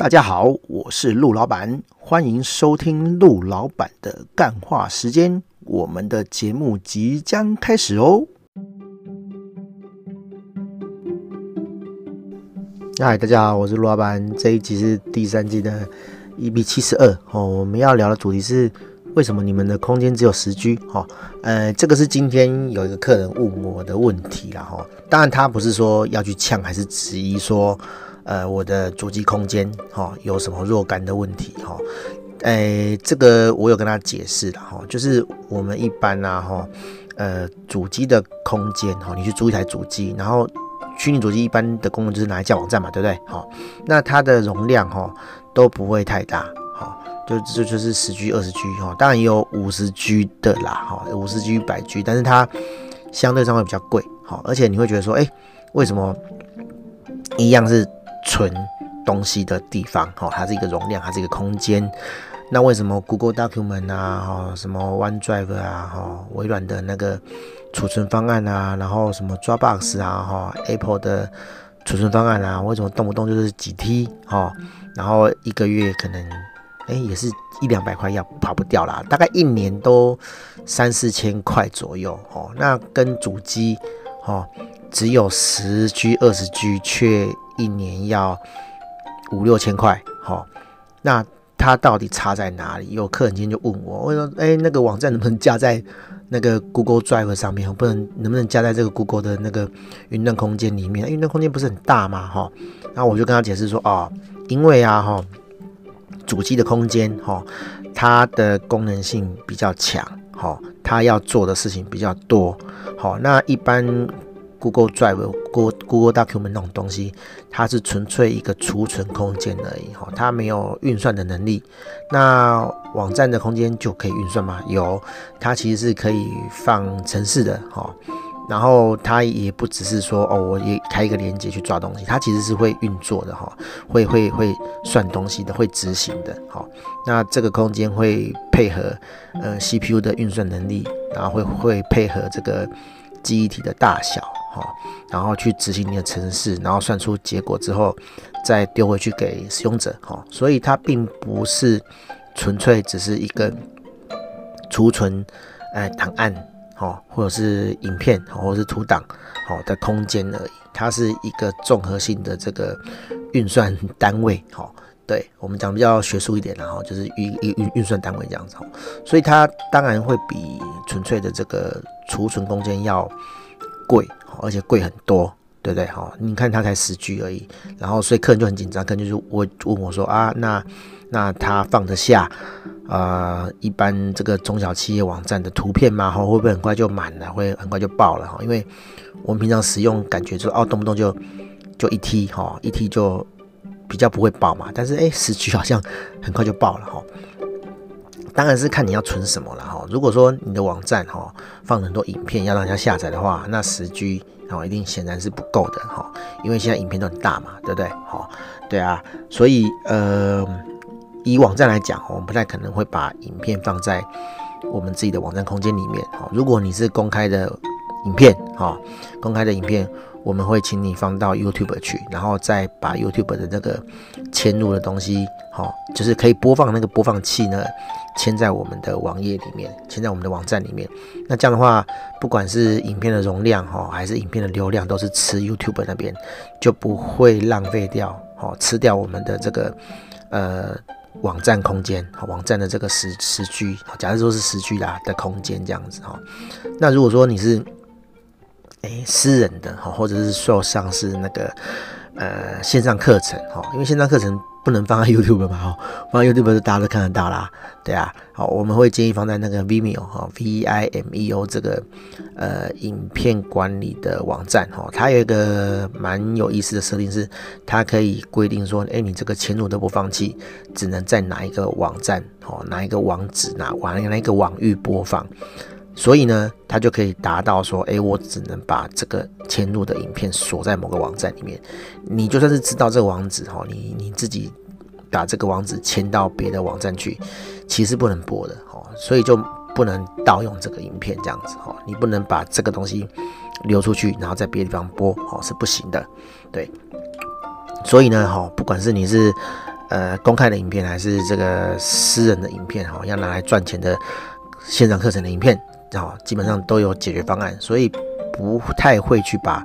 大家好，我是陆老板，欢迎收听陆老板的干话时间。我们的节目即将开始哦。嗨，大家好，我是陆老板。这一集是第三季的一比七十二哦。我们要聊的主题是为什么你们的空间只有十 G？哈，呃，这个是今天有一个客人问我的问题啦。哈。当然，他不是说要去呛，还是质疑说。呃，我的主机空间哈有什么若干的问题哈？哎、这个我有跟他解释了哈，就是我们一般啊哈，呃，主机的空间哈，你去租一台主机，然后虚拟主机一般的功能就是拿来架网站嘛，对不对？好，那它的容量哈都不会太大，好，就就就是十 G、二十 G 哈，当然也有五十 G 的啦，哈，五十 G、百 G，但是它相对上会比较贵，好，而且你会觉得说，哎、为什么一样是？存东西的地方，哦，它是一个容量，它是一个空间。那为什么 Google Document 啊，哈，什么 OneDrive 啊，哈，微软的那个储存方案啊，然后什么 Dropbox 啊，哈，Apple 的储存方案啊，为什么动不动就是几 T，哈，然后一个月可能，哎，也是一两百块要跑不掉啦，大概一年都三四千块左右，哦，那跟主机，哦，只有十 G、二十 G 却。一年要五六千块，好，那它到底差在哪里？有客人今天就问我，我说，哎，那个网站能不能加在那个 Google Drive 上面？不能，能不能加在这个 Google 的那个云端空间里面？云端空间不是很大吗？哈，然后我就跟他解释说，哦，因为啊，哈，主机的空间，哈，它的功能性比较强，哈，它要做的事情比较多，好，那一般。Google Drive、Google Google Document 那种东西，它是纯粹一个储存空间而已，哈，它没有运算的能力。那网站的空间就可以运算吗？有，它其实是可以放程式的，哈。然后它也不只是说哦，我也开一个连接去抓东西，它其实是会运作的，哈，会会会算东西的，会执行的，哈。那这个空间会配合呃 CPU 的运算能力，然后会会配合这个记忆体的大小。好，然后去执行你的程式，然后算出结果之后，再丢回去给使用者。哈，所以它并不是纯粹只是一个储存，哎，档案，哈，或者是影片，或者是图档，好的空间而已。它是一个综合性的这个运算单位。哈，对我们讲比较学术一点，然后就是运运运运算单位这样子。所以它当然会比纯粹的这个储存空间要贵。而且贵很多，对不对？哈，你看它才十 G 而已，然后所以客人就很紧张，客人就是我问我说啊，那那他放得下啊、一般这个中小企业网站的图片吗？哈，会不会很快就满了？会很快就爆了？哈，因为我们平常使用感觉就是哦，动不动就就一 T 哈，一 T 就比较不会爆嘛。但是哎，十 G 好像很快就爆了哈。当然是看你要存什么了哈。如果说你的网站哈放很多影片要让人家下载的话，那十 G 哦一定显然是不够的哈，因为现在影片都很大嘛，对不对？好，对啊，所以呃以网站来讲，我们不太可能会把影片放在我们自己的网站空间里面哈。如果你是公开的影片哈，公开的影片。我们会请你放到 YouTube 去，然后再把 YouTube 的那个嵌入的东西，好，就是可以播放那个播放器呢，嵌在我们的网页里面，嵌在我们的网站里面。那这样的话，不管是影片的容量哈，还是影片的流量，都是吃 YouTube 那边，就不会浪费掉，好，吃掉我们的这个呃网站空间，网站的这个十十 G，假设说是十 G 啦的空间这样子哈。那如果说你是诶，私人的哈，或者是说像是那个呃线上课程哈，因为线上课程不能放在 YouTube 嘛哈，放在 YouTube 大家都看得到啦，对啊，好，我们会建议放在那个 Vimeo 哈，V I M E O 这个呃影片管理的网站哈，它有一个蛮有意思的设定是，它可以规定说，诶，你这个嵌入的播放器只能在哪一个网站哦，哪一个网址哪哪哪一个网域播放。所以呢，它就可以达到说，哎，我只能把这个嵌入的影片锁在某个网站里面。你就算是知道这个网址哈，你你自己把这个网址迁到别的网站去，其实不能播的哈。所以就不能盗用这个影片这样子哈。你不能把这个东西流出去，然后在别的地方播，哦，是不行的。对。所以呢，哈，不管是你是呃公开的影片，还是这个私人的影片，哈，要拿来赚钱的线上课程的影片，啊，基本上都有解决方案，所以不太会去把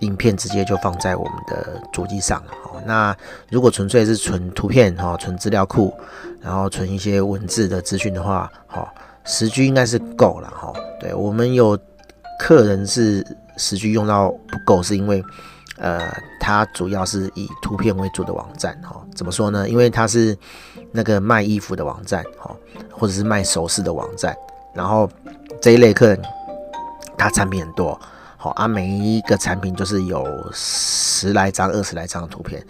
影片直接就放在我们的主机上了。那如果纯粹是存图片，哈，存资料库，然后存一些文字的资讯的话，哈，十 G 应该是够了，哈。对，我们有客人是十 G 用到不够，是因为。呃，它主要是以图片为主的网站，哈，怎么说呢？因为它是那个卖衣服的网站，哈，或者是卖首饰的网站，然后这一类客人，他产品很多，好啊，每一个产品就是有十来张、二十来张的图片，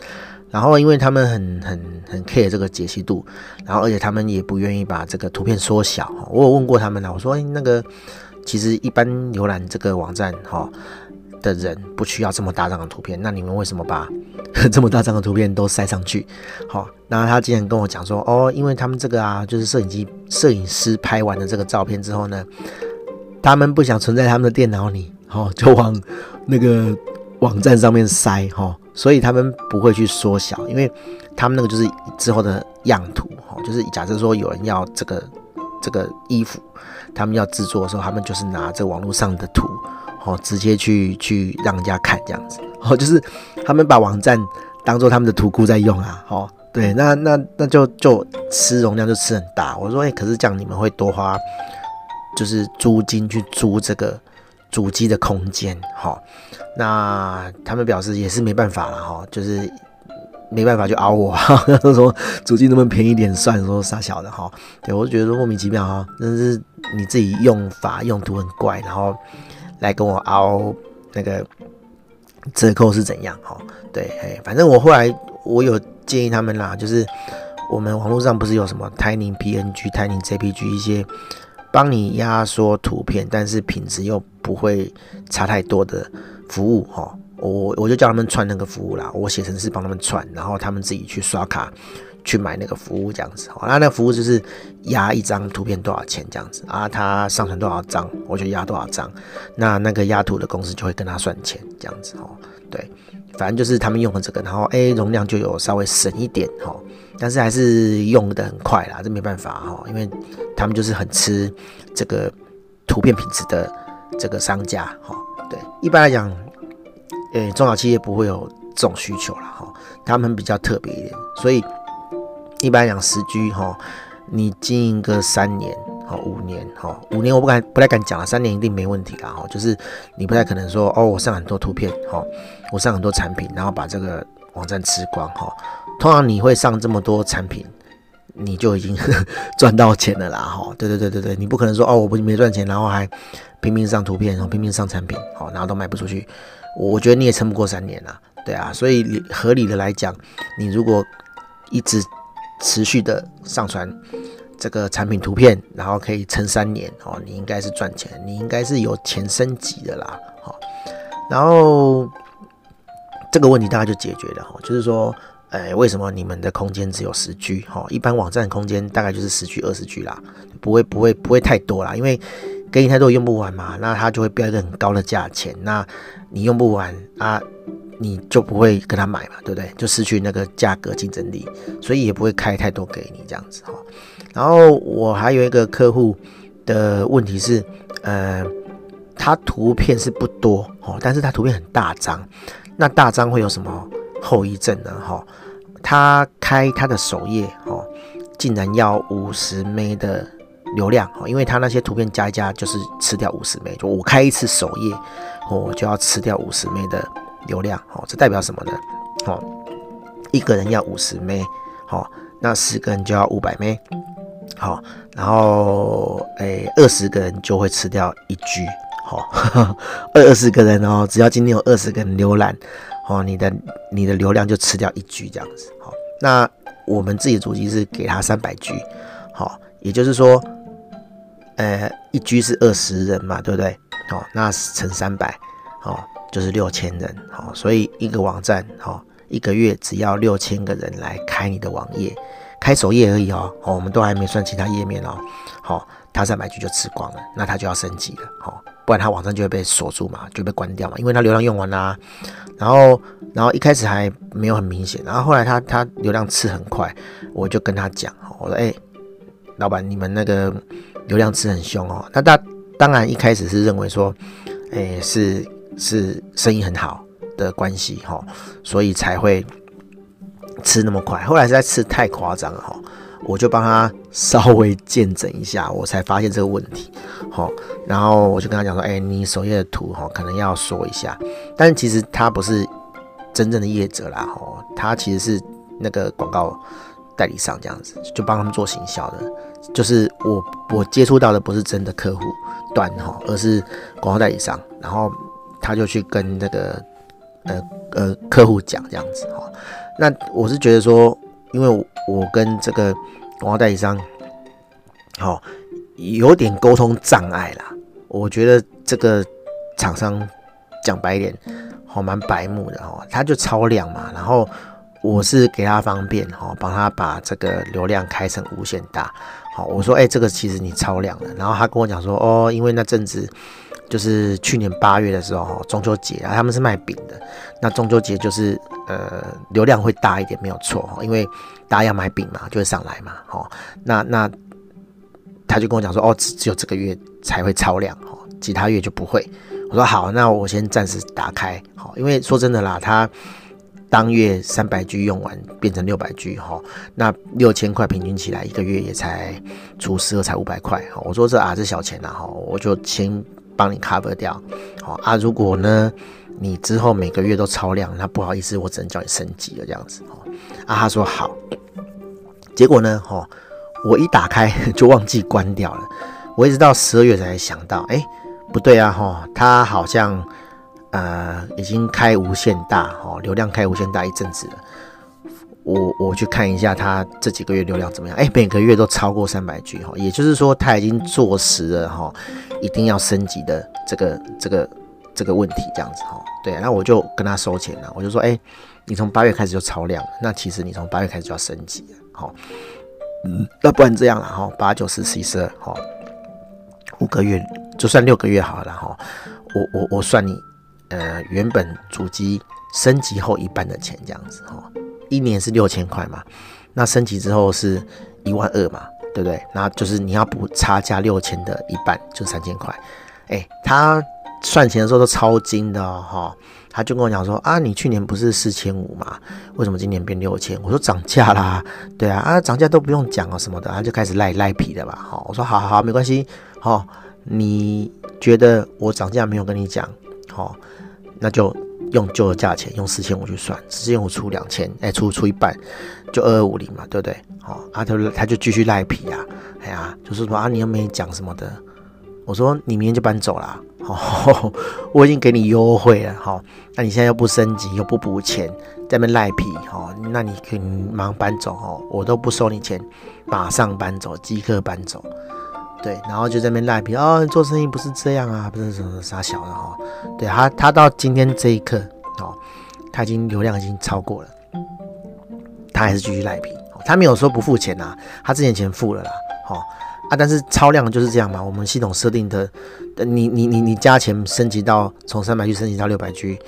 然后因为他们很很很 care 这个解析度，然后而且他们也不愿意把这个图片缩小，我有问过他们了，我说，哎，那个其实一般浏览这个网站，哈。的人不需要这么大张的图片，那你们为什么把 这么大张的图片都塞上去？好，那他竟然跟我讲说，哦，因为他们这个啊，就是摄影机摄影师拍完了这个照片之后呢，他们不想存在他们的电脑里，哦，就往那个网站上面塞，哈，所以他们不会去缩小，因为他们那个就是之后的样图，哈，就是假设说有人要这个这个衣服，他们要制作的时候，他们就是拿这网络上的图。哦，直接去去让人家看这样子，哦，就是他们把网站当做他们的图库在用啊，哦，对，那那那就就吃容量就吃很大。我说，哎、可是这样你们会多花，就是租金去租这个主机的空间，哈、哦，那他们表示也是没办法了，哈、哦，就是没办法就熬我，哈，说主机能不能便宜点算，说傻小的，哈、对我就觉得说莫名其妙哈，但是你自己用法用途很怪，然后。来跟我凹那个折扣是怎样？哈，对，哎，反正我后来我有建议他们啦，就是我们网络上不是有什么 Tiny PNG、Tiny JPG 一些帮你压缩图片，但是品质又不会差太多的服务，哈，我我就叫他们串那个服务啦，我写程式帮他们串，然后他们自己去刷卡。去买那个服务这样子，那那服务就是压一张图片多少钱这样子啊？他上传多少张，我就压多少张。那那个压图的公司就会跟他算钱这样子哦。对，反正就是他们用了这个，然后哎，容量就有稍微省一点哈，但是还是用得很快啦，这没办法哈，因为他们就是很吃这个图片品质的这个商家哈。对，一般来讲，诶，中小企业不会有这种需求了哈，他们比较特别一点，所以。一般讲十居哈，你经营个三年哈，五年哈，五年我不敢不太敢讲了，三年一定没问题啦哈。就是你不太可能说哦，我上很多图片哈，我上很多产品，然后把这个网站吃光哈。通常你会上这么多产品，你就已经 赚到钱了啦哈。对对对对对，你不可能说哦，我不没赚钱，然后还拼命上图片，然后拼命上产品，好，然后都卖不出去。我觉得你也撑不过三年啦，对啊。所以合理的来讲，你如果一直持续的上传这个产品图片，然后可以撑三年哦，你应该是赚钱，你应该是有钱升级的啦，好，然后这个问题大概就解决了哈，就是说，哎，为什么你们的空间只有十 G 哈？一般网站空间大概就是十 G、二十 G 啦，不会不会不会太多啦，因为给你太多用不完嘛，那它就会标一个很高的价钱，那你用不完啊。你就不会跟他买嘛，对不对？就失去那个价格竞争力，所以也不会开太多给你这样子哈。然后我还有一个客户的问题是，呃，他图片是不多哦，但是他图片很大张，那大张会有什么后遗症呢？哈，他开他的首页哦，竟然要五十 M 的流量哦，因为他那些图片加一加就是吃掉五十 M，就我开一次首页，我就要吃掉五十 M 的。流量，好，这代表什么呢？好，一个人要五十 M，好，那十个人就要五百 M，好，然后诶，二十个人就会吃掉一 G，好，二 二十个人哦，只要今天有二十个人浏览，哦，你的你的流量就吃掉一 G 这样子，好，那我们自己的主机是给他三百 G，好，也就是说，呃，一 G 是二十人嘛，对不对？好，那乘三百，好。就是六千人，好，所以一个网站，好，一个月只要六千个人来开你的网页，开首页而已哦，我们都还没算其他页面哦，好，他三百 G 就吃光了，那他就要升级了，好，不然他网站就会被锁住嘛，就被关掉嘛，因为他流量用完啦、然后，然后一开始还没有很明显，然后后来他他流量吃很快，我就跟他讲，我说，哎、老板，你们那个流量吃很凶哦。那他当然一开始是认为说，哎、是是生意很好的关系哈，所以才会吃那么快。后来实在吃太夸张了哈。我就帮他稍微见证一下，我才发现这个问题，好，然后我就跟他讲说，哎、你首页的图哈，可能要说一下，但其实他不是真正的业者啦，哈，他其实是那个广告代理商这样子，就帮他们做行销的，就是我我接触到的不是真的客户端哈，而是广告代理商，然后他就去跟那个呃呃客户讲这样子哈，那我是觉得说。因为我跟这个广告代理商，好有点沟通障碍啦。我觉得这个厂商讲白一点，好蛮白目的哦。他就超量嘛，然后我是给他方便哈，帮他把这个流量开成无限大。好，我说哎，这个其实你超量了。然后他跟我讲说哦，因为那阵子。就是去年八月的时候，中秋节啊，他们是卖饼的。那中秋节就是呃流量会大一点，没有错，因为大家要买饼嘛，就会上来嘛。哦，那那他就跟我讲说，哦，只只有这个月才会超量，哦，其他月就不会。我说好，那我先暂时打开，好，因为说真的啦，他当月三百 G 用完变成六百 G，哈，那六千块平均起来一个月也才除十二才五百块，哈，我说这啊这小钱呐，哈，我就先。帮你 cover 掉，好啊。如果呢，你之后每个月都超量，那不好意思，我只能叫你升级了这样子。哦，啊，他说好。结果呢，哦，我一打开 就忘记关掉了。我一直到十二月才想到，哎，不对啊，哈，他好像呃已经开无限大，哦，流量开无限大一阵子了。我我去看一下他这几个月流量怎么样？哎，每个月都超过三百 G 哈，也就是说他已经坐实了哈，一定要升级的这个这个这个问题这样子哈。对，那我就跟他收钱了，我就说，哎，你从八月开始就超量，那其实你从八月开始就要升级了，好，嗯，那不然这样了哈，八九十十一十二哈，五个月就算六个月好了哈，我我我算你呃原本主机升级后一半的钱这样子哈。一年是六千块嘛，那升级之后是一万二嘛，对不对？那就是你要补差价六千的一半，就三千块。哎，他算钱的时候都超精的哦，哈，他就跟我讲说啊，你去年不是四千五嘛，为什么今年变六千？我说涨价啦，对啊，啊涨价都不用讲啊什么的，他就开始赖赖皮的吧，哈，我说好好好，没关系，好，你觉得我涨价没有跟你讲，好，那就。用旧的价钱，用四千五去算，四千五出两千，哎，出出一半，就二二五零嘛，对不对？好，啊，他他就继续赖皮啊，哎呀，就是说啊，你又没讲什么的，我说你明天就搬走了，哦，我已经给你优惠了，好，那你现在又不升级，又不补钱，在那边赖皮，哈，那你可以马上搬走，哦，我都不收你钱，马上搬走，即刻搬走。对，然后就在那边赖皮哦，做生意不是这样啊，不是什么啥小的哈。对他，他到今天这一刻哦，他已经流量已经超过了，他还是继续赖皮。他没有说不付钱呐，他之前钱付了啦。哦啊，但是超量就是这样嘛。我们系统设定的，你你你你加钱升级到从三百 G 升级到六百 G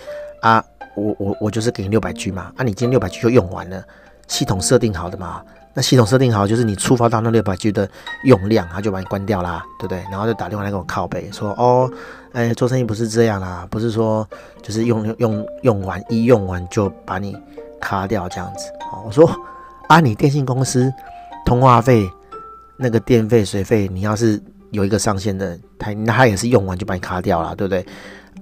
啊，我我我就是给你六百 G 嘛。啊，你今天六百 G 就用完了，系统设定好的嘛。那系统设定好，就是你触发到那六百 G 的用量，它就把你关掉啦，对不对？然后就打电话来跟我靠背说，哦，哎，做生意不是这样啦，不是说就是用用用完一用完就把你卡掉这样子。哦，我说啊，你电信公司通话费、那个电费、水费，你要是有一个上限的，他那他也是用完就把你卡掉了，对不对？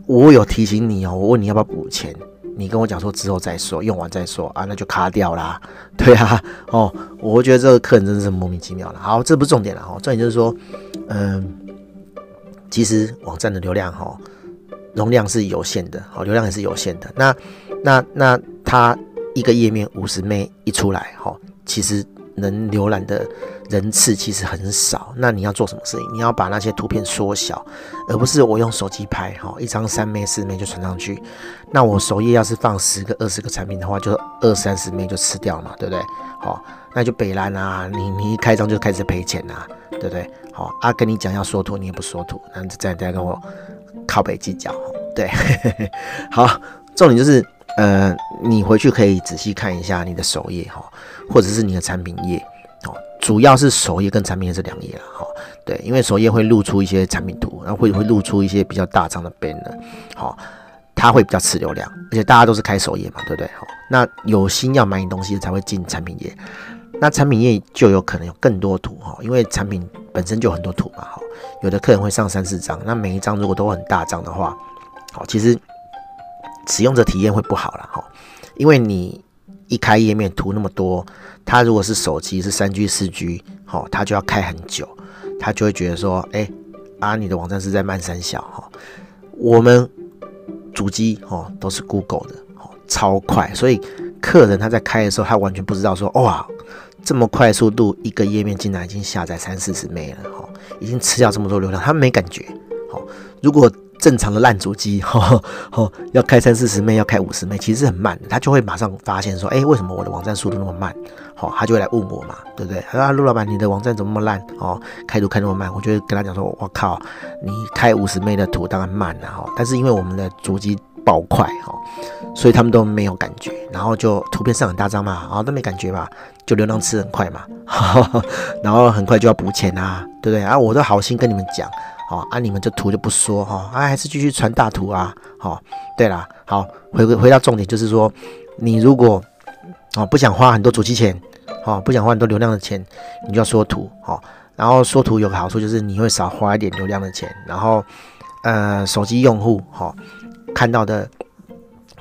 我有提醒你哦，我问你要不要补钱。你跟我讲说之后再说，用完再说啊，那就卡掉啦。对啊，哦，我觉得这个客人真的是莫名其妙了。好，这不是重点了哈，重点就是说，嗯，其实网站的流量哈，容量是有限的，好，流量也是有限的。那那那它一个页面五十 M 一出来哈，其实能浏览的人次其实很少，那你要做什么事情？你要把那些图片缩小，而不是我用手机拍，哈，一张三枚四枚就传上去。那我首页要是放十个二十个产品的话，就二三十枚就吃掉嘛，对不对？好，那就北烂啊，你你一开张就开始赔钱啊，对不对？好，啊，跟你讲要缩图，你也不缩图，那再再跟我靠北计较，对，好，重点就是。呃，你回去可以仔细看一下你的首页哈，或者是你的产品页，主要是首页跟产品页是两页了哈。对，因为首页会露出一些产品图，然后会会露出一些比较大张的 banner，好，它会比较吃流量，而且大家都是开首页嘛，对不对？好，那有心要买你东西才会进产品页，那产品页就有可能有更多图哈，因为产品本身就很多图嘛，哈，有的客人会上三四张，那每一张如果都很大张的话，好，其实。使用者体验会不好了哈，因为你一开页面图那么多，他如果是手机是三 G 四 G，好，他就要开很久，他就会觉得说，哎，啊，你的网站是在慢三小哈。我们主机哦都是 Google 的哦，超快，所以客人他在开的时候，他完全不知道说，哇，这么快速度，一个页面竟然已经下载三四十 M 了哈，已经吃掉这么多流量，他没感觉。好，如果正常的烂主机，哈，哈，要开三四十枚，要开五十枚，其实很慢。他就会马上发现说，哎、为什么我的网站速度那么慢？好，他就会来问我嘛，对不对？他说，陆老板，你的网站怎么那么烂？哦，开图开那么慢，我就会跟他讲说，我靠，你开五十枚的图当然慢了哈。但是因为我们的主机爆快哈，所以他们都没有感觉，然后就图片上很大张嘛，啊，都没感觉吧，就流量吃很快嘛，然后很快就要补钱啊，对不对？啊，我都好心跟你们讲。好，啊，你们这图就不说哈，啊，还是继续传大图啊。好，对了，好，回归回到重点，就是说，你如果哦不想花很多主机钱，哦不想花很多流量的钱，你就要缩图，好，然后缩图有个好处就是你会少花一点流量的钱，然后呃手机用户哈看到的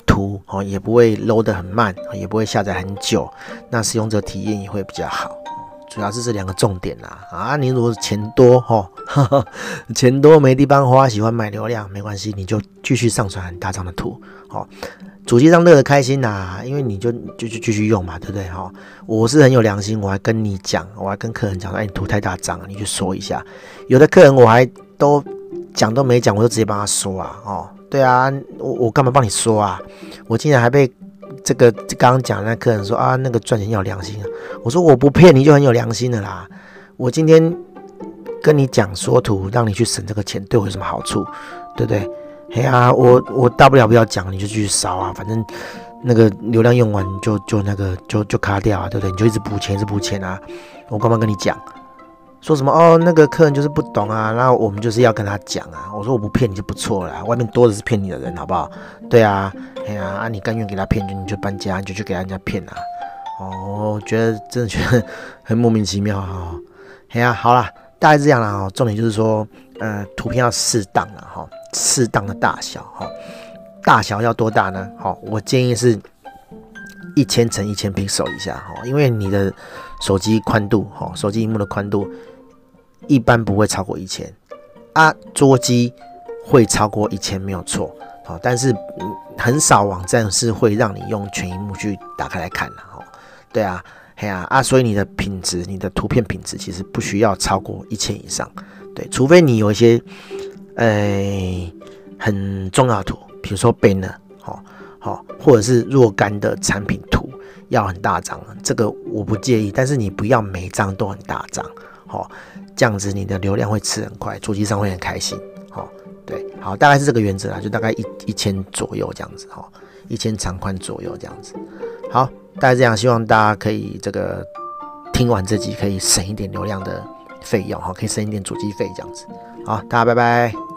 图哦也不会 load 得很慢，也不会下载很久，那使用者体验也会比较好。主要是这两个重点啦，啊，你如果钱多哈，钱多没地方花，喜欢买流量没关系，你就继续上传很大张的图，好，主机上乐得开心呐，因为你就就就继续用嘛，对不对哈？我是很有良心，我还跟你讲，我还跟客人讲，哎，你图太大张，你去缩一下。有的客人我还都讲都没讲，我就直接帮他说啊，哦，对啊，我我干嘛帮你说啊？我竟然还被。这个刚刚讲那客人说啊，那个赚钱要良心啊。我说我不骗你就很有良心的啦。我今天跟你讲缩图，让你去省这个钱，对我有什么好处？对不对？哎呀，我我大不了不要讲，你就继续烧啊，反正那个流量用完就就那个就就卡掉啊，对不对？你就一直补钱，一直补钱啊。我干嘛跟你讲？说什么哦？那个客人就是不懂啊，那我们就是要跟他讲啊。我说我不骗你就不错了，外面多的是骗你的人，好不好？对啊，哎呀啊，你甘愿给他骗，就你就搬家，你就去给人家骗啊。哦，我觉得真的觉得很莫名其妙哈。哎呀，好啦，大概这样啦。哦，重点就是说，呃，图片要适当了哈，适当的大小哈，大小要多大呢？好，我建议是一千乘一千 pixel 以下哈，因为你的手机宽度哈，手机荧幕的宽度。一般不会超过一千啊，桌机会超过一千没有错，好，但是很少网站是会让你用全萤幕去打开来看的，哦，对啊，嘿啊啊，所以你的品质，你的图片品质其实不需要超过一千以上，对，除非你有一些，呃，很重要的图，比如说 banner，好，好，或者是若干的产品图要很大张，这个我不介意，但是你不要每张都很大张，哦。这样子你的流量会吃很快，主机上会很开心，哦，对，好，大概是这个原则啦，就大概一一千左右这样子，哈，一千长宽左右这样子，好，大概这样，希望大家可以这个听完这集可以省一点流量的费用，哈，可以省一点主机费这样子，好，大家拜拜。